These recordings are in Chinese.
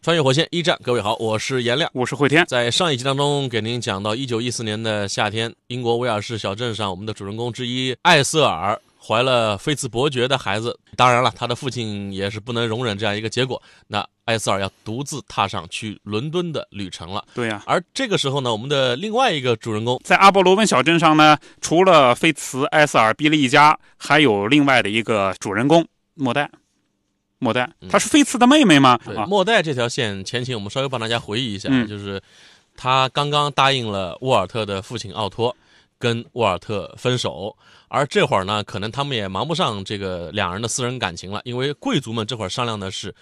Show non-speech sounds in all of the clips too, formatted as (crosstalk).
穿越火线一战，各位好，我是颜亮。我是慧天，在上一集当中给您讲到，一九一四年的夏天，英国威尔士小镇上，我们的主人公之一艾瑟尔怀了菲茨伯爵的孩子。当然了，他的父亲也是不能容忍这样一个结果，那艾瑟尔要独自踏上去伦敦的旅程了。对呀、而这个时候呢，我们的另外一个主人公在阿波罗温小镇上呢，除了菲茨、艾瑟尔、比利一家，还有另外的一个主人公莫代。莫代，她是菲茨的妹妹吗？莫代这条线前情，我们稍微帮大家回忆一下，嗯就是他刚刚答应了沃尔特的父亲奥托跟沃尔特分手，而这会儿呢，可能他们也忙不上这个两人的私人感情了，因为贵族们这会儿商量的是。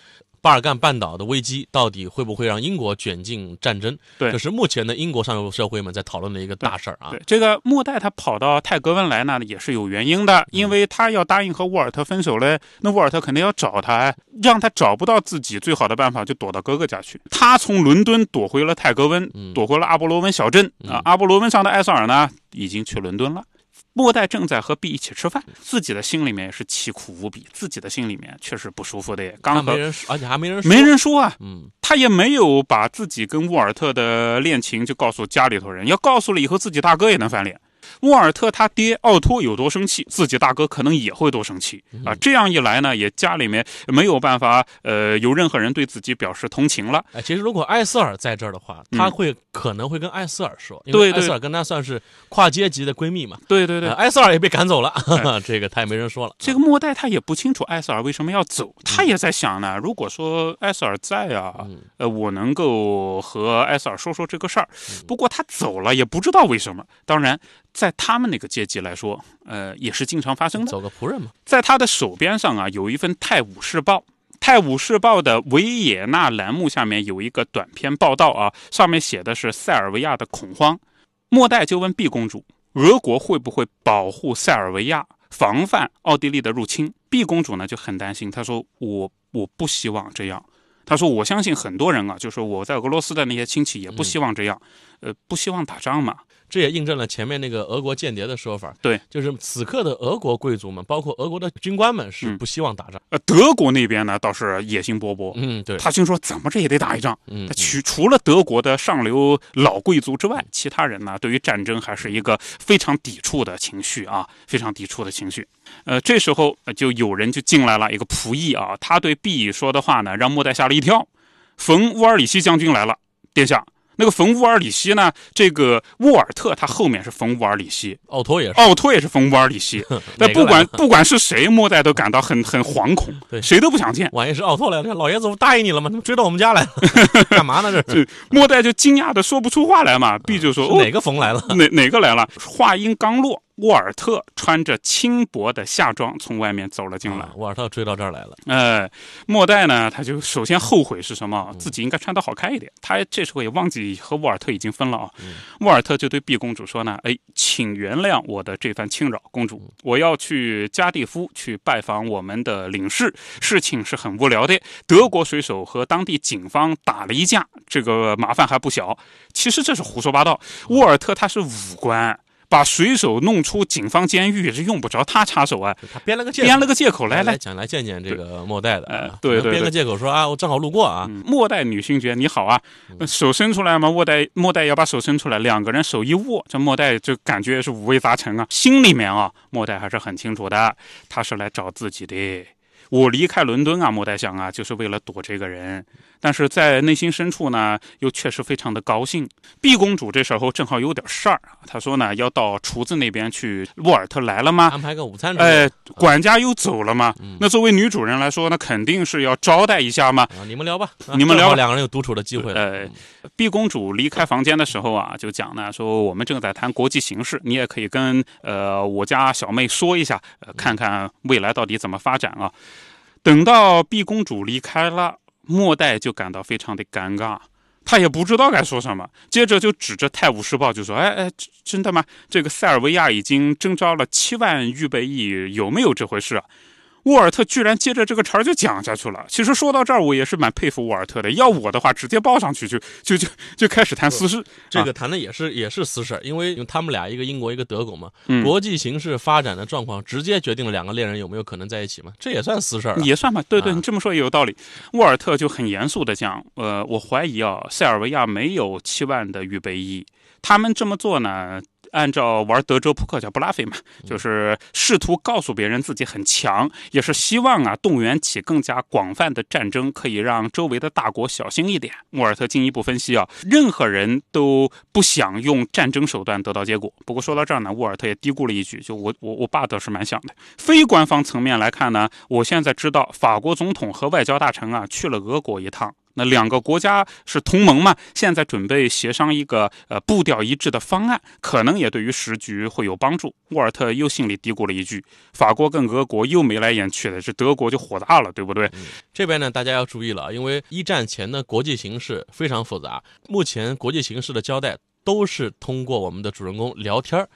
巴尔干半岛的危机到底会不会让英国卷进战争？对这是目前的英国上流社会们在讨论的一个大事儿啊。对，这个莫代他跑到泰格温来呢，也是有原因的，因为他要答应和沃尔特分手嘞，那沃尔特肯定要找他，让他找不到自己最好的办法就躲到哥哥家去。他从伦敦躲回了泰格温，嗯躲回了阿波罗温小镇啊。阿波罗温上的艾塞尔呢，已经去伦敦了。莫代正在和 B 一起吃饭，自己的心里面也是凄苦无比，自己的心里面确实不舒服的刚和没人说，而且还没人说，没人说啊，嗯，他也没有把自己跟沃尔特的恋情就告诉家里头人，要告诉了以后自己大哥也能翻脸。沃尔特他爹奥托有多生气，自己大哥可能也会多生气啊！这样一来呢，也家里面没有办法，呃，有任何人对自己表示同情了。哎，其实如果艾瑟尔在这儿的话，嗯他会可能会跟艾瑟尔说，因为艾瑟尔跟他算是跨阶级的闺蜜嘛。对对对呃，艾瑟尔也被赶走了，(laughs) (laughs) 这个他也没人说了。这个莫代他也不清楚艾瑟尔为什么要走，他也在想呢，如果说艾瑟尔在啊，嗯呃，我能够和艾瑟尔说说这个事儿。不过他走了，也不知道为什么。当然，在他们那个阶级来说，呃，也是经常发生的。走个仆人嘛，在他的手边上啊，有一份《泰晤士报》。《泰晤士报》的维也纳栏目下面有一个短篇报道啊，上面写的是塞尔维亚的恐慌。莫代就问毕公主，俄国会不会保护塞尔维亚，防范奥地利的入侵？毕公主呢就很担心，她说：“我我不希望这样。”她说：“我相信很多人啊，就是我在俄罗斯的那些亲戚也不希望这样，呃，不希望打仗嘛。这也印证了前面那个俄国间谍的说法。对，就是此刻的俄国贵族们，包括俄国的军官们，是嗯不希望打仗。呃，德国那边呢倒是野心勃勃，嗯，对，他心说怎么着也得打一仗。嗯他，除除了德国的上流老贵族之外，其他人呢，对于战争还是一个非常抵触的情绪啊，非常抵触的情绪。呃，这时候呃就有人就进来了，一个仆役啊，他对毕说的话呢，让莫代吓了一跳。冯乌尔里希将军来了，殿下。那个冯乌尔里希呢？这个沃尔特他后面是冯乌尔里希，奥托也是。奥托也是冯乌尔里希。(laughs) 但不管不管是谁，莫代都感到很很惶恐对，谁都不想见。万一是奥托来了，老爷子不答应你了吗？怎么追到我们家来了，(laughs) 干嘛呢？这是莫代就惊讶的说不出话来嘛。B 就说：“哦哪个冯来了？哪哪个来了？话音刚落，沃尔特穿着轻薄的夏装从外面走了进来啊。沃尔特追到这儿来了。呃，莫代呢，他就首先后悔是什么？自己应该穿得好看一点。他这时候也忘记和沃尔特已经分了啊。沃尔特就对毕公主说呢：“哎，请原谅我的这番侵扰，公主，我要去加蒂夫去拜访我们的领事，事情是很无聊的。德国水手和当地警方打了一架，这个麻烦还不小。其实这是胡说八道。沃尔特他是武官。”把水手弄出警方监狱是用不着他插手啊，他编了个借口，编了个借口来来。来讲来见见这个莫代的啊呃，对对对编个借口说啊，我正好路过啊，嗯莫代女勋爵你好啊，手伸出来嘛，莫代莫代要把手伸出来，两个人手一握，这莫代就感觉是五味杂陈啊，心里面啊，莫代还是很清楚的，他是来找自己的。我离开伦敦啊，莫代想啊，就是为了躲这个人。但是在内心深处呢，又确实非常的高兴。毕公主这时候正好有点事儿啊，她说呢要到厨子那边去。沃尔特来了吗？安排个午餐哎，管家又走了吗。那作为女主人来说，那肯定是要招待一下嘛。啊，你们聊吧，啊你们聊两个人有独处的机会了。呃，毕公主离开房间的时候啊，就讲呢，说我们正在谈国际形势，你也可以跟呃我家小妹说一下，呃，看看未来到底怎么发展啊。等到毕公主离开了，末代就感到非常的尴尬。他也不知道该说什么，接着就指着《泰晤士报》就说：“哎哎，真的吗？这个塞尔维亚已经征召了七万预备役，有没有这回事？”沃尔特居然接着这个茬儿就讲下去了。其实说到这儿，我也是蛮佩服沃尔特的。要我的话，直接报上去就就就就开始谈私事。这个谈的也是也是私事，因为他们俩一个英国一个德国嘛，嗯国际形势发展的状况直接决定了两个恋人有没有可能在一起嘛，这也算私事儿啊。也算吧，对对，啊你这么说也有道理。沃尔特就很严肃的讲，呃，我怀疑啊，塞尔维亚没有七万的预备役，他们这么做呢，按照玩德州扑克叫布拉菲嘛，就是试图告诉别人自己很强，也是希望啊动员起更加广泛的战争，可以让周围的大国小心一点。沃尔特进一步分析啊，任何人都不想用战争手段得到结果。不过说到这儿呢，沃尔特也嘀咕了一句，就我我我爸倒是蛮想的。非官方层面来看呢，我现在知道法国总统和外交大臣啊去了俄国一趟。那两个国家是同盟嘛，现在准备协商一个呃步调一致的方案，可能也对于时局会有帮助。沃尔特又心里嘀咕了一句：法国跟俄国又眉来眼去的，这德国就火大了，对不对？这边呢，大家要注意了，因为一战前的国际形势非常复杂，目前国际形势的交代都是通过我们的主人公聊天儿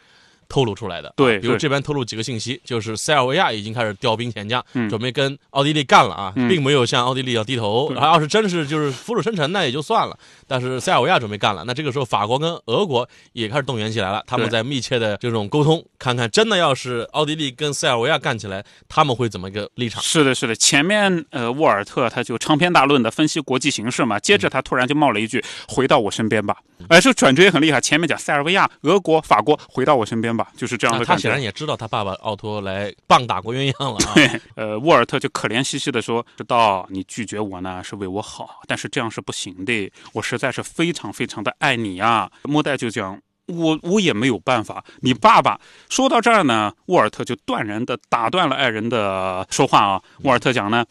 透露出来的。对对比如这边透露几个信息，就是塞尔维亚已经开始调兵遣将，嗯准备跟奥地利干了啊，嗯并没有向奥地利要低头。然后要是真是就是俯首称臣，那也就算了。但是塞尔维亚准备干了，那这个时候法国跟俄国也开始动员起来了，他们在密切的这种沟通，看看真的要是奥地利跟塞尔维亚干起来，他们会怎么一个立场？是的，是的。前面呃，沃尔特他就长篇大论的分析国际形势嘛，接着他突然就冒了一句：“回到我身边吧。”哎，这转折也很厉害。前面讲塞尔维亚、俄国、法国，回到我身边吧，就是这样的感觉。那他显然也知道他爸爸奥托来棒打过鸳鸯了啊。对，呃，沃尔特就可怜兮兮的说：“知道你拒绝我呢是为我好，但是这样是不行的，我实在是非常非常的爱你啊。”莫代就讲。我我也没有办法。你爸爸说到这儿呢，沃尔特就断然的打断了爱人的说话啊。沃尔特讲呢，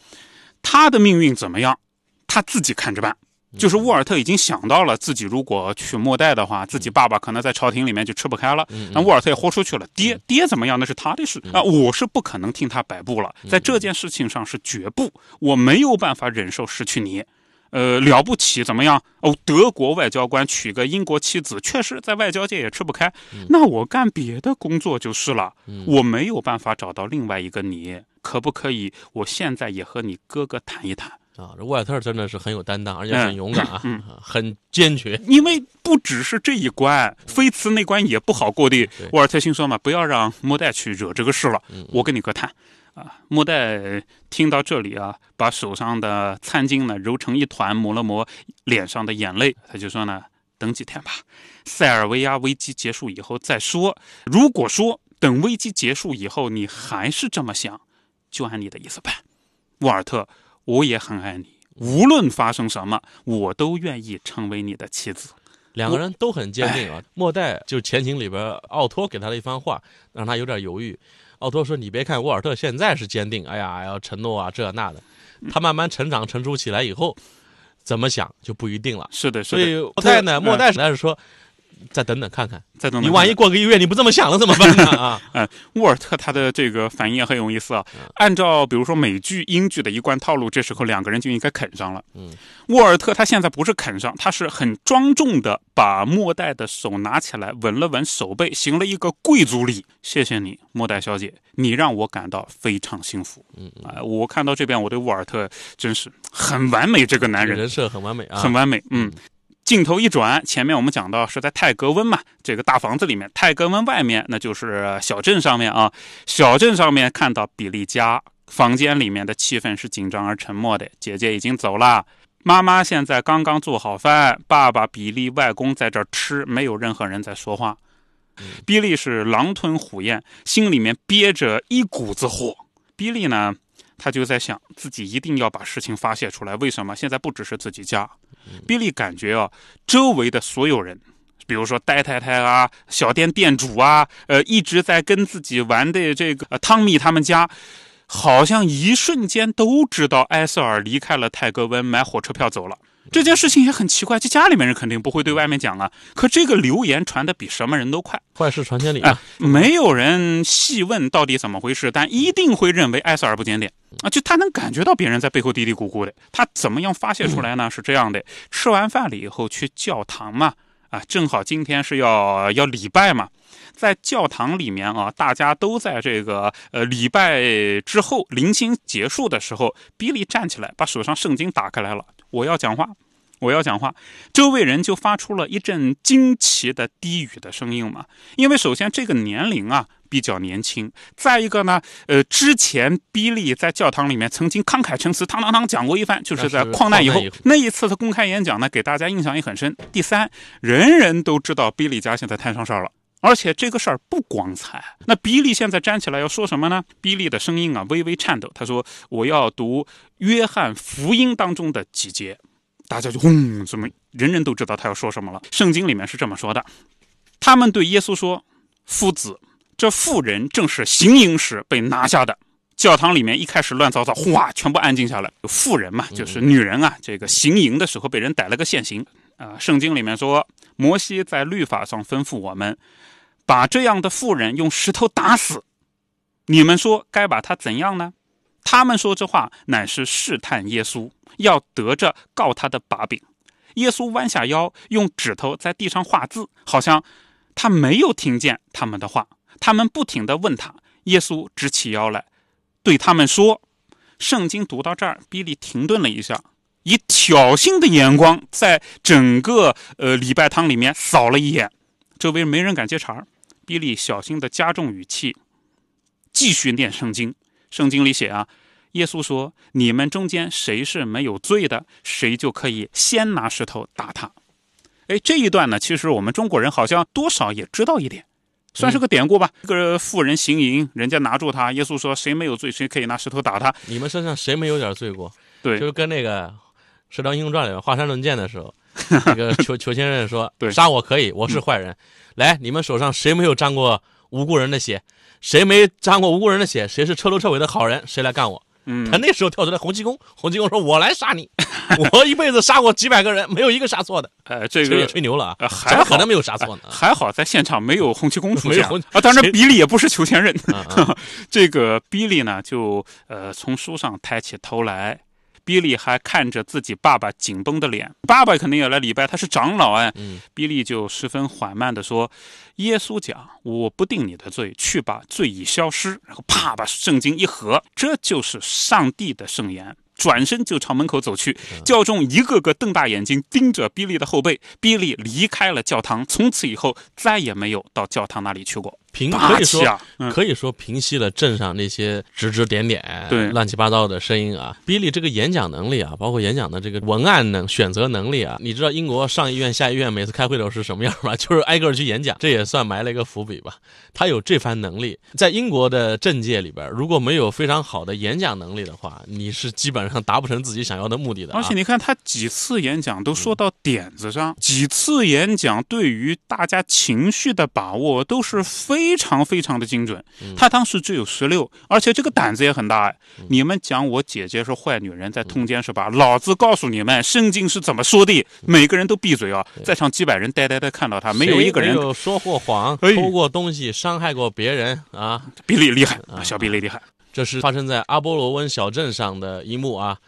他的命运怎么样，他自己看着办。就是沃尔特已经想到了，自己如果娶莫代的话，自己爸爸可能在朝廷里面就吃不开了。嗯那沃尔特也豁出去了，爹爹怎么样那是他的事啊，我是不可能听他摆布了，嗯在这件事情上是绝不，我没有办法忍受失去你。呃，了不起怎么样？哦，德国外交官娶个英国妻子，确实在外交界也吃不开。嗯那我干别的工作就是了。我没有办法找到另外一个你，可不可以？我现在也和你哥哥谈一谈。啊，这沃尔特真的是很有担当，而且很勇敢啊，很坚决。因为不只是这一关，菲茨那关也不好过的。沃尔特心说嘛，不要让莫代去惹这个事了，我跟你哥谈。啊，莫代听到这里啊，把手上的餐巾呢揉成一团，抹了抹脸上的眼泪，他就说呢，等几天吧，塞尔维亚危机结束以后再说。如果说等危机结束以后你还是这么想，就按你的意思办。沃尔特，我也很爱你，无论发生什么，我都愿意成为你的妻子。两个人都很坚定啊。莫代就前情里边奥托给他的一番话，让他有点犹豫。奥托说：“你别看沃尔特现在是坚定，哎呀，要承诺啊，这那的。他慢慢成长成熟起来以后，怎么想就不一定了。是的，是的。所以莫代呢，嗯莫代实在是说，再等等看看，再等等，你万一过个一月你不这么想了怎么办呢？(laughs) 啊，嗯沃尔特他的这个反应也很有意思啊。按照比如说美剧、英剧的一贯套路，这时候两个人就应该啃上了。嗯，沃尔特他现在不是啃上，他是很庄重的把莫代的手拿起来，吻了吻手背，行了一个贵族礼。谢谢你，莫代小姐，你让我感到非常幸福。嗯啊、我看到这边，我对沃尔特真是很完美，这个男人人设很完美啊，很完美。嗯，镜头一转，前面我们讲到是在泰格温嘛，这个大房子里面，泰格温外面那就是小镇上面啊。小镇上面看到比利家房间里面的气氛是紧张而沉默的，姐姐已经走了。妈妈现在刚刚做好饭，爸爸、比利、外公在这吃，没有任何人在说话。比利是狼吞虎咽，心里面憋着一股子火。比利呢，他就在想，自己一定要把事情发泄出来。为什么？现在不只是自己家，比利感觉啊，周围的所有人，比如说呆太太啊、小店店主啊，呃，一直在跟自己玩的这个、呃、汤米他们家，好像一瞬间都知道埃塞尔离开了泰格温，买火车票走了。这件事情也很奇怪，这家里面人肯定不会对外面讲啊。可这个流言传的比什么人都快，坏事传千里哎啊。，没有人细问到底怎么回事，但一定会认为埃塞尔不检点。啊，就他能感觉到别人在背后嘀嘀咕咕的。他怎么样发泄出来呢？是这样的：吃完饭了以后去教堂嘛，啊，正好今天是要要礼拜嘛，在教堂里面啊，大家都在这个呃礼拜之后临行结束的时候，比利站起来，把手上圣经打开来了，我要讲话。我要讲话，周围人就发出了一阵惊奇的低语的声音嘛。因为首先这个年龄啊比较年轻，再一个呢，呃，之前比利在教堂里面曾经慷慨陈词，堂堂堂讲过一番，就是在矿难以后那一次的公开演讲呢，给大家印象也很深。第三，人人都知道比利家现在摊上事儿了，而且这个事儿不光彩。那比利现在站起来要说什么呢？比利的声音啊微微颤抖，他说：“我要读约翰福音当中的几节。”大家就轰，怎么人人都知道他要说什么了？圣经里面是这么说的：他们对耶稣说：“夫子，这妇人正是行淫时被拿下的。”教堂里面一开始乱糟糟，哗，全部安静下来。妇人嘛，就是女人啊，这个行淫的时候被人逮了个现行啊。圣经里面说，摩西在律法上吩咐我们，把这样的妇人用石头打死。你们说该把他怎样呢？他们说这话乃是试探耶稣。要得着告他的把柄，耶稣弯下腰，用指头在地上画字，好像他没有听见他们的话。他们不停地问他，耶稣直起腰来，对他们说：“圣经读到这儿，比利停顿了一下，以挑衅的眼光在整个呃礼拜堂里面扫了一眼，周围没人敢接茬儿。比利小心地加重语气，继续念圣经。圣经里写啊。”耶稣说：“你们中间谁是没有罪的，谁就可以先拿石头打他。”哎，这一段呢，其实我们中国人好像多少也知道一点，算是个典故吧。一个妇人行淫，人家拿住他，耶稣说：“谁没有罪，谁可以拿石头打他。”你们身上谁没有点罪过？对，就是跟那个《射雕英雄传》里面华山论剑的时候，(laughs) 那个裘裘千仞说：“对，杀我可以，我是坏人。来，你们手上谁没有沾过无辜人的血？谁没沾过无辜人的血？谁是彻头彻尾的好人？谁来干我？”他那时候跳出来，洪七公，洪七公说：“我来杀你，(laughs) 我一辈子杀过几百个人，没有一个杀错的。(laughs) ”哎，这个也吹牛了啊，还可能没有杀错呢。还好在现场没有洪七公出现啊。当然，比利也不是裘千仞。(laughs) 这个比利呢，就呃从书上抬起头来。比利还看着自己爸爸紧绷的脸，爸爸肯定也来礼拜，他是长老哎。比利就十分缓慢地说：“耶稣讲，我不定你的罪，去吧，罪已消失。”然后啪把圣经一合，这就是上帝的圣言。转身就朝门口走去，教众一个个瞪大眼睛盯着比利的后背。比利离开了教堂，从此以后再也没有到教堂那里去过。平可以说可以说平息了镇上那些指指点点、对乱七八糟的声音啊。比利这个演讲能力啊，包括演讲的这个文案能选择能力啊，你知道英国上议院、下议院每次开会的时候是什么样吗？(laughs) 就是挨个去演讲，这也算埋了一个伏笔吧。他有这番能力，在英国的政界里边，如果没有非常好的演讲能力的话，你是基本上达不成自己想要的目的的。而且你看他几次演讲都说到点子上，几次演讲对于大家情绪的把握都是非。非常非常的精准，他当时只有十六，而且这个胆子也很大哎。你们讲我姐姐是坏女人，在通奸是吧？老子告诉你们，圣经是怎么说的？每个人都闭嘴啊！在场几百人呆呆的看到他，没有一个人有说过谎、偷过东西、伤害过别人啊！比利厉害啊，小比利厉害。这是发生在阿波罗温小镇上的一幕啊。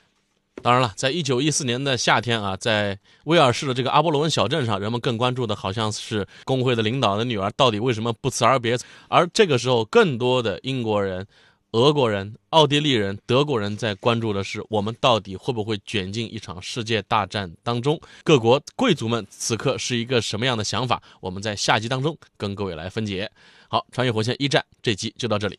当然了，在一九一四年的夏天啊，在威尔士的这个阿波罗温小镇上，人们更关注的好像是工会的领导的女儿到底为什么不辞而别。而这个时候，更多的英国人、俄国人、奥地利人、德国人在关注的是，我们到底会不会卷进一场世界大战当中？各国贵族们此刻是一个什么样的想法？我们在下集当中跟各位来分解。好，穿越火线一战这集就到这里。